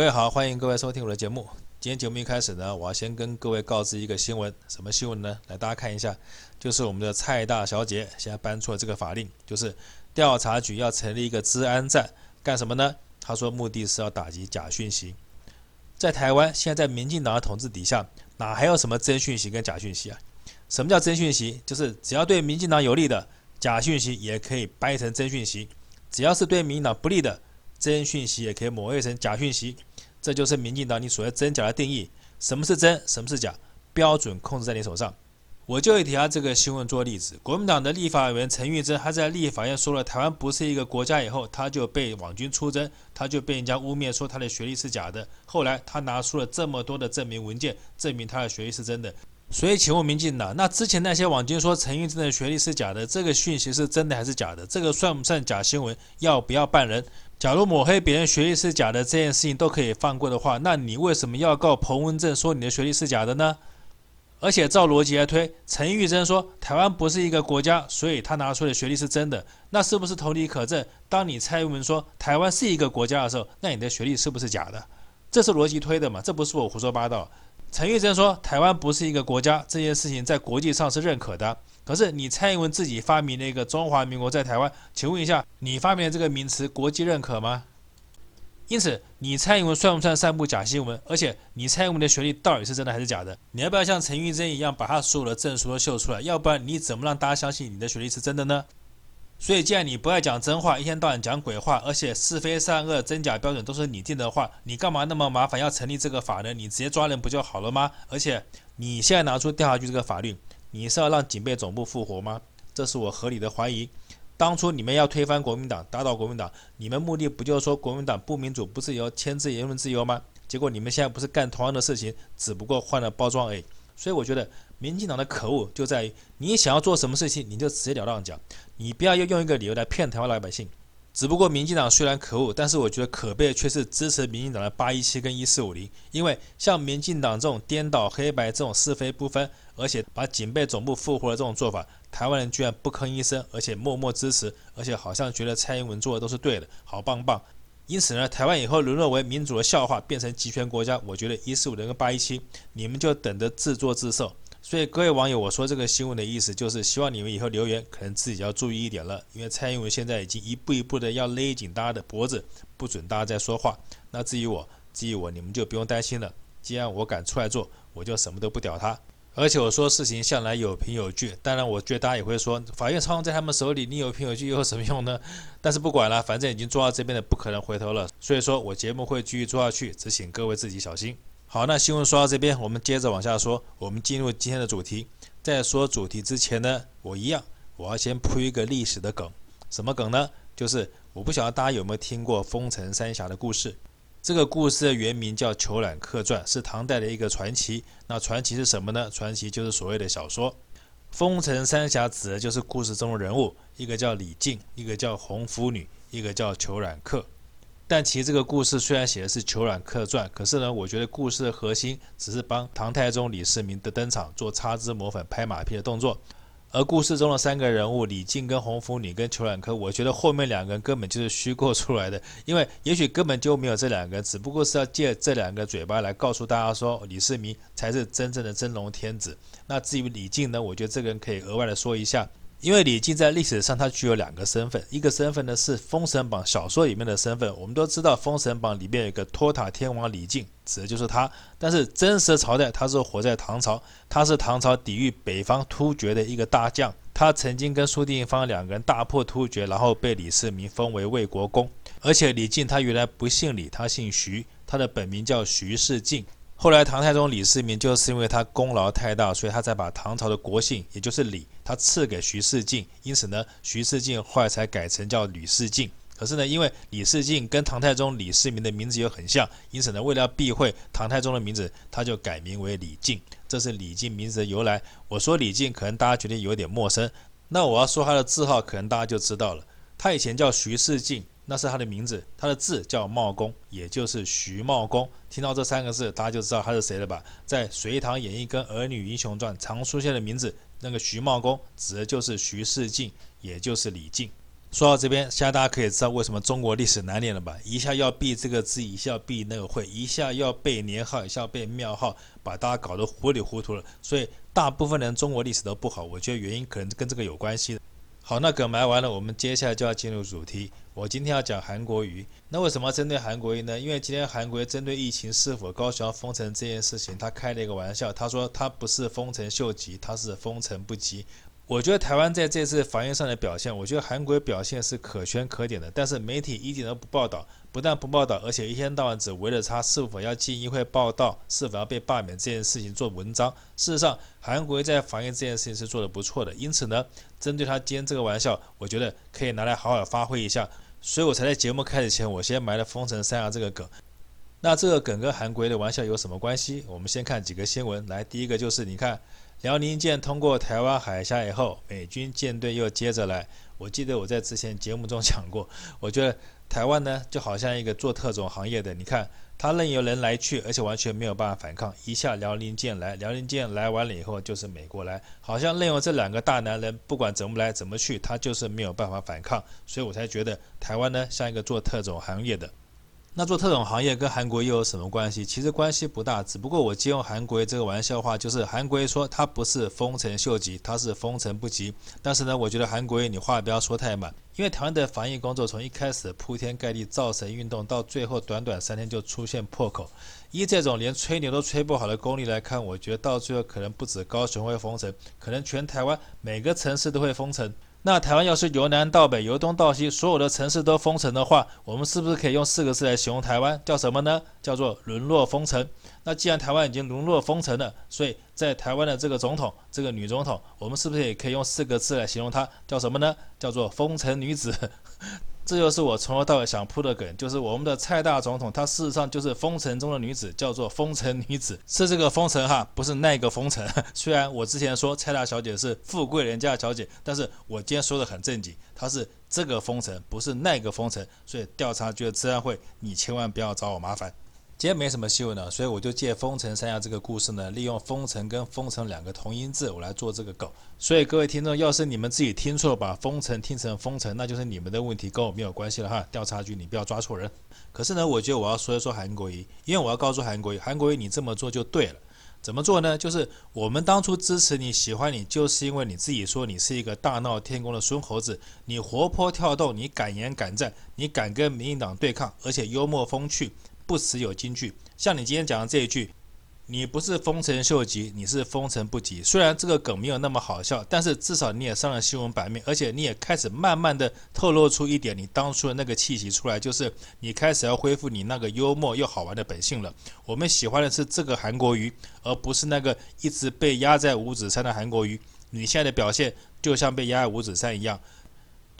各位好，欢迎各位收听我的节目。今天节目一开始呢，我要先跟各位告知一个新闻，什么新闻呢？来，大家看一下，就是我们的蔡大小姐现在搬出了这个法令，就是调查局要成立一个治安站，干什么呢？他说目的是要打击假讯息。在台湾，现在在民进党的统治底下，哪还有什么真讯息跟假讯息啊？什么叫真讯息？就是只要对民进党有利的假讯息，也可以掰成真讯息；只要是对民进党不利的真讯息，也可以抹黑成假讯息。这就是民进党你所谓真假的定义。什么是真，什么是假，标准控制在你手上。我就以提下这个新闻做例子。国民党的立法委员陈玉珍，他在立法院说了台湾不是一个国家以后，他就被网军出征，他就被人家污蔑说他的学历是假的。后来他拿出了这么多的证明文件，证明他的学历是真的。所以，请问民进党，那之前那些网军说陈玉珍的学历是假的，这个讯息是真的还是假的？这个算不算假新闻？要不要办人？假如抹黑别人学历是假的这件事情都可以放过的话，那你为什么要告彭文正说你的学历是假的呢？而且照逻辑来推，陈玉珍说台湾不是一个国家，所以他拿出的学历是真的，那是不是同理可证？当你蔡英文说台湾是一个国家的时候，那你的学历是不是假的？这是逻辑推的嘛？这不是我胡说八道。陈玉珍说：“台湾不是一个国家，这件事情在国际上是认可的。可是你蔡英文自己发明了一个中华民国在台湾，请问一下，你发明的这个名词国际认可吗？因此，你蔡英文算不算散布假新闻？而且，你蔡英文的学历到底是真的还是假的？你要不要像陈玉珍一样，把他所有的证书都秀出来？要不然，你怎么让大家相信你的学历是真的呢？”所以，既然你不爱讲真话，一天到晚讲鬼话，而且是非善恶真假标准都是你定的话，你干嘛那么麻烦要成立这个法呢？你直接抓人不就好了吗？而且你现在拿出调查局这个法律，你是要让警备总部复活吗？这是我合理的怀疑。当初你们要推翻国民党，打倒国民党，你们目的不就是说国民党不民主、不自由、牵制言论自由吗？结果你们现在不是干同样的事情，只不过换了包装而已。所以我觉得民进党的可恶就在于，你想要做什么事情，你就直截了当讲，你不要又用一个理由来骗台湾老百姓。只不过民进党虽然可恶，但是我觉得可悲的却是支持民进党的八一七跟一四五零，因为像民进党这种颠倒黑白、这种是非不分，而且把警备总部复活的这种做法，台湾人居然不吭一声，而且默默支持，而且好像觉得蔡英文做的都是对的，好棒棒。因此呢，台湾以后沦落为民主的笑话，变成集权国家，我觉得一四五零跟八一七，你们就等着自作自受。所以各位网友，我说这个新闻的意思就是希望你们以后留言可能自己要注意一点了，因为蔡英文现在已经一步一步的要勒紧大家的脖子，不准大家再说话。那至于我，至于我，你们就不用担心了。既然我敢出来做，我就什么都不屌他。而且我说事情向来有凭有据，当然我觉得大家也会说，法院操控在他们手里，你有凭有据又有什么用呢？但是不管了，反正已经做到这边的，不可能回头了。所以说我节目会继续做下去，只请各位自己小心。好，那新闻说到这边，我们接着往下说，我们进入今天的主题。在说主题之前呢，我一样，我要先铺一个历史的梗，什么梗呢？就是我不晓得大家有没有听过丰臣三侠的故事。这个故事的原名叫《虬髯客传》，是唐代的一个传奇。那传奇是什么呢？传奇就是所谓的小说。丰臣三侠指的就是故事中的人物，一个叫李靖，一个叫红拂女，一个叫虬髯客。但其实这个故事虽然写的是《虬髯客传》，可是呢，我觉得故事的核心只是帮唐太宗李世民的登场做擦脂抹粉、拍马屁的动作。而故事中的三个人物李靖跟红拂女跟虬髯客，我觉得后面两个人根本就是虚构出来的，因为也许根本就没有这两个人，只不过是要借这两个嘴巴来告诉大家说李世民才是真正的真龙天子。那至于李靖呢，我觉得这个人可以额外的说一下。因为李靖在历史上他具有两个身份，一个身份呢是《封神榜》小说里面的身份。我们都知道《封神榜》里面有一个托塔天王李靖，指的就是他。但是真实朝代他是活在唐朝，他是唐朝抵御北方突厥的一个大将。他曾经跟苏定方两个人大破突厥，然后被李世民封为魏国公。而且李靖他原来不姓李，他姓徐，他的本名叫徐世进。后来唐太宗李世民就是因为他功劳太大，所以他才把唐朝的国姓，也就是李，他赐给徐世进。因此呢，徐世进后来才改成叫吕士进。可是呢，因为李世进跟唐太宗李世民的名字又很像，因此呢，为了避讳唐太宗的名字，他就改名为李靖。这是李靖名字的由来。我说李靖，可能大家觉得有点陌生。那我要说他的字号，可能大家就知道了。他以前叫徐世进。那是他的名字，他的字叫茂公，也就是徐茂公。听到这三个字，大家就知道他是谁了吧？在《隋唐演义》跟《儿女英雄传》常出现的名字，那个徐茂公指的就是徐世进，也就是李靖。说到这边，现在大家可以知道为什么中国历史难念了吧？一下要避这个字，一下要避那个会，一下要背年号，一下要背庙号，把大家搞得糊里糊涂了。所以大部分人中国历史都不好，我觉得原因可能跟这个有关系。好，那梗埋完了，我们接下来就要进入主题。我今天要讲韩国瑜。那为什么针对韩国瑜呢？因为今天韩国瑜针对疫情是否高雄封城这件事情，他开了一个玩笑，他说他不是封城秀吉，他是封城不吉。我觉得台湾在这次防疫上的表现，我觉得韩国表现是可圈可点的。但是媒体一点都不报道，不但不报道，而且一天到晚只围着他是否要进议会报道，是否要被罢免这件事情做文章。事实上，韩国在防疫这件事情是做得不错的。因此呢，针对他今天这个玩笑，我觉得可以拿来好好发挥一下。所以我才在节目开始前，我先埋了丰臣三啊这个梗。那这个梗跟韩国的玩笑有什么关系？我们先看几个新闻。来，第一个就是你看。辽宁舰通过台湾海峡以后，美军舰队又接着来。我记得我在之前节目中讲过，我觉得台湾呢就好像一个做特种行业的，你看他任由人来去，而且完全没有办法反抗。一下辽宁舰来，辽宁舰来完了以后就是美国来，好像任由这两个大男人不管怎么来怎么去，他就是没有办法反抗。所以我才觉得台湾呢像一个做特种行业的。那做特种行业跟韩国又有什么关系？其实关系不大，只不过我借用韩国这个玩笑话，就是韩国说他不是丰臣秀吉，他是丰臣不吉。但是呢，我觉得韩国你话不要说太满，因为台湾的防疫工作从一开始铺天盖地造神运动，到最后短短三天就出现破口。依这种连吹牛都吹不好的功力来看，我觉得到最后可能不止高雄会封城，可能全台湾每个城市都会封城。那台湾要是由南到北、由东到西，所有的城市都封城的话，我们是不是可以用四个字来形容台湾？叫什么呢？叫做沦落封城。那既然台湾已经沦落封城了，所以在台湾的这个总统，这个女总统，我们是不是也可以用四个字来形容她？叫什么呢？叫做封城女子。这就是我从头到尾想铺的梗，就是我们的蔡大总统，他事实上就是封城中的女子，叫做封城女子，是这个封城哈，不是那个封城。虽然我之前说蔡大小姐是富贵人家小姐，但是我今天说的很正经，她是这个封城，不是那个封城，所以调查局的治安会，你千万不要找我麻烦。今天没什么新闻了，所以我就借丰城三亚这个故事呢，利用丰城跟丰城两个同音字，我来做这个梗。所以各位听众，要是你们自己听错，把丰城听成丰城，那就是你们的问题，跟我没有关系了哈。调查局，你不要抓错人。可是呢，我觉得我要说一说韩国瑜，因为我要告诉韩国瑜，韩国瑜你这么做就对了。怎么做呢？就是我们当初支持你、喜欢你，就是因为你自己说你是一个大闹天宫的孙猴子，你活泼跳动，你敢言敢战，你敢跟民进党对抗，而且幽默风趣。不时有金句，像你今天讲的这一句，你不是丰臣秀吉，你是丰臣不吉。虽然这个梗没有那么好笑，但是至少你也上了新闻版面，而且你也开始慢慢的透露出一点你当初的那个气息出来，就是你开始要恢复你那个幽默又好玩的本性了。我们喜欢的是这个韩国瑜，而不是那个一直被压在五指山的韩国瑜。你现在的表现就像被压在五指山一样。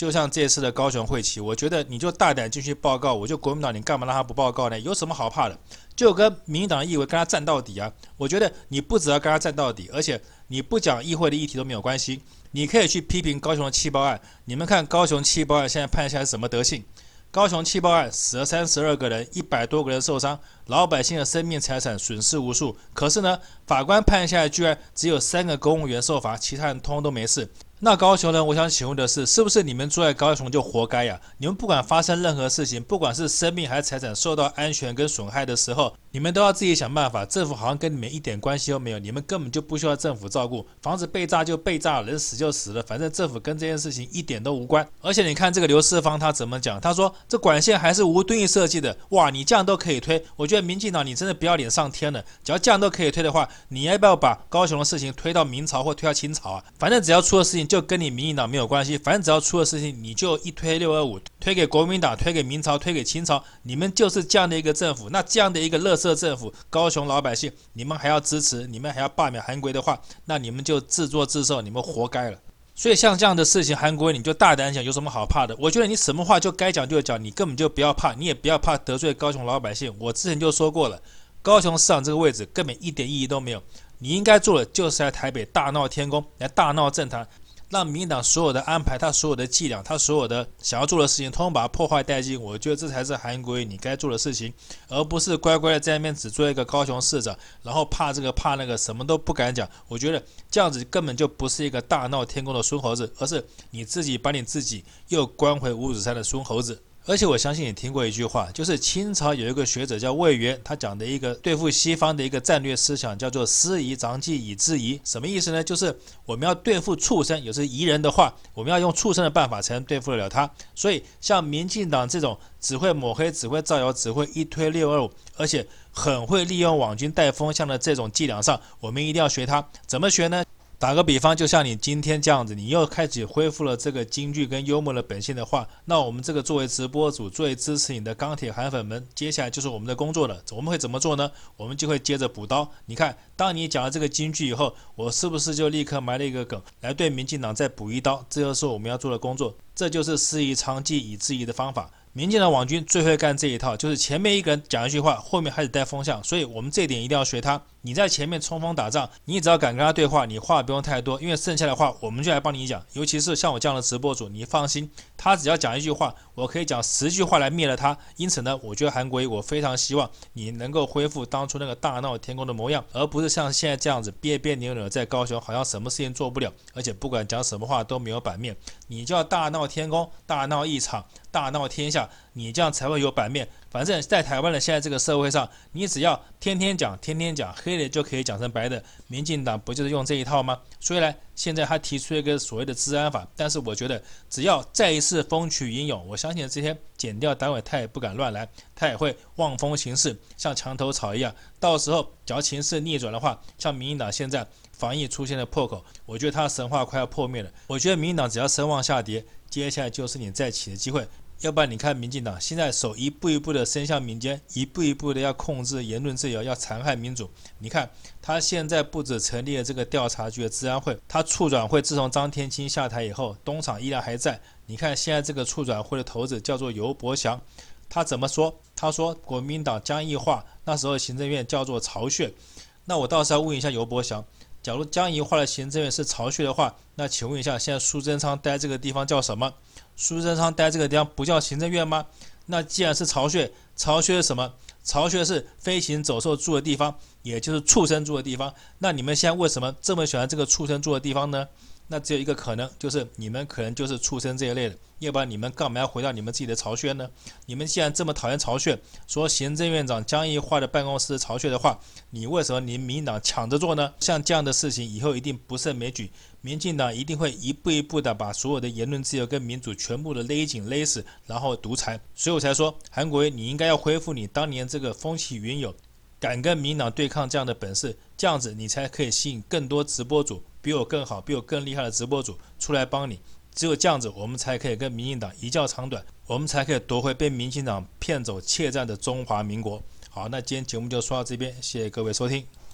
就像这次的高雄会期，我觉得你就大胆进去报告，我就国民党，你干嘛让他不报告呢？有什么好怕的？就跟民进党议会跟他战到底啊！我觉得你不只要跟他战到底，而且你不讲议会的议题都没有关系，你可以去批评高雄的气爆案。你们看高雄气爆案现在判下来什么德性？高雄气爆案死了三十二个人，一百多个人受伤，老百姓的生命财产损失无数。可是呢，法官判下来居然只有三个公务员受罚，其他人通通都没事。那高雄人，我想请问的是，是不是你们住在高雄就活该呀？你们不管发生任何事情，不管是生命还是财产受到安全跟损害的时候，你们都要自己想办法。政府好像跟你们一点关系都没有，你们根本就不需要政府照顾。房子被炸就被炸，人死就死了，反正政府跟这件事情一点都无关。而且你看这个刘世芳他怎么讲？他说这管线还是无敦义设计的。哇，你这样都可以推？我觉得民进党你真的不要脸上天了。只要这样都可以推的话，你要不要把高雄的事情推到明朝或推到清朝啊？反正只要出了事情。就跟你民进党没有关系，反正只要出了事情，你就一推六二五，推给国民党，推给明朝，推给清朝，你们就是这样的一个政府。那这样的一个垃圾政府，高雄老百姓，你们还要支持，你们还要罢免韩国的话，那你们就自作自受，你们活该了。所以像这样的事情，韩国你就大胆讲，有什么好怕的？我觉得你什么话就该讲就讲，你根本就不要怕，你也不要怕得罪高雄老百姓。我之前就说过了，高雄市长这个位置根本一点意义都没有。你应该做的就是在台北大闹天宫，来大闹政坛，让民党所有的安排，他所有的伎俩，他所有的想要做的事情，通通把它破坏殆尽。我觉得这才是韩国瑜你该做的事情，而不是乖乖的在那边只做一个高雄市长，然后怕这个怕那个，什么都不敢讲。我觉得这样子根本就不是一个大闹天宫的孙猴子，而是你自己把你自己又关回五指山的孙猴子。而且我相信你听过一句话，就是清朝有一个学者叫魏源，他讲的一个对付西方的一个战略思想叫做“师夷长技以制夷”。什么意思呢？就是我们要对付畜生，有时夷人的话，我们要用畜生的办法才能对付得了他。所以像民进党这种只会抹黑、只会造谣、只会一推六二五，而且很会利用网军带风向的这种伎俩上，我们一定要学他。怎么学呢？打个比方，就像你今天这样子，你又开始恢复了这个京剧跟幽默的本性的话，那我们这个作为直播主，作为支持你的钢铁韩粉们，接下来就是我们的工作了。我们会怎么做呢？我们就会接着补刀。你看，当你讲了这个京剧以后，我是不是就立刻埋了一个梗，来对民进党再补一刀？这就是我们要做的工作，这就是师夷长技以制夷的方法。民进党网军最会干这一套，就是前面一个人讲一句话，后面开始带风向，所以我们这一点一定要学他。你在前面冲锋打仗，你只要敢跟他对话，你话不用太多，因为剩下的话我们就来帮你讲。尤其是像我这样的直播主，你放心，他只要讲一句话，我可以讲十句话来灭了他。因此呢，我觉得韩国瑜，我非常希望你能够恢复当初那个大闹天宫的模样，而不是像现在这样子别别扭扭在高雄，好像什么事情做不了，而且不管讲什么话都没有版面。你就要大闹天宫，大闹一场，大闹天下，你这样才会有版面。反正，在台湾的现在这个社会上，你只要天天讲，天天讲，黑的就可以讲成白的。民进党不就是用这一套吗？虽然现在他提出一个所谓的治安法，但是我觉得只要再一次风起云涌，我相信这些检调单位他也不敢乱来，他也会望风行事，像墙头草一样。到时候，只要情势逆转的话，像民进党现在防疫出现了破口，我觉得他的神话快要破灭了。我觉得民进党只要声望下跌，接下来就是你再起的机会。要不然你看，民进党现在手一步一步的伸向民间，一步一步的要控制言论自由，要残害民主。你看，他现在不止成立了这个调查局的治安会，他促转会自从张天青下台以后，东厂依然还在。你看现在这个促转会的头子叫做尤伯祥，他怎么说？他说国民党江宜樺那时候行政院叫做巢穴。那我倒是要问一下尤伯祥，假如江宜画的行政院是巢穴的话，那请问一下，现在苏贞昌待这个地方叫什么？苏贞昌待这个地方不叫行政院吗？那既然是巢穴，巢穴是什么？巢穴是飞禽走兽住的地方，也就是畜生住的地方。那你们现在为什么这么喜欢这个畜生住的地方呢？那只有一个可能，就是你们可能就是畜生这一类的，要不然你们干嘛要回到你们自己的巢穴呢？你们既然这么讨厌巢穴，说行政院长江宜樺的办公室巢穴的话，你为什么你民党抢着做呢？像这样的事情以后一定不胜枚举，民进党一定会一步一步的把所有的言论自由跟民主全部的勒紧勒死，然后独裁。所以我才说，韩国瑜你应该要恢复你当年这个风起云涌，敢跟民党对抗这样的本事，这样子你才可以吸引更多直播主。比我更好、比我更厉害的直播主出来帮你，只有这样子，我们才可以跟民进党一较长短，我们才可以夺回被民进党骗走、窃占的中华民国。好，那今天节目就说到这边，谢谢各位收听。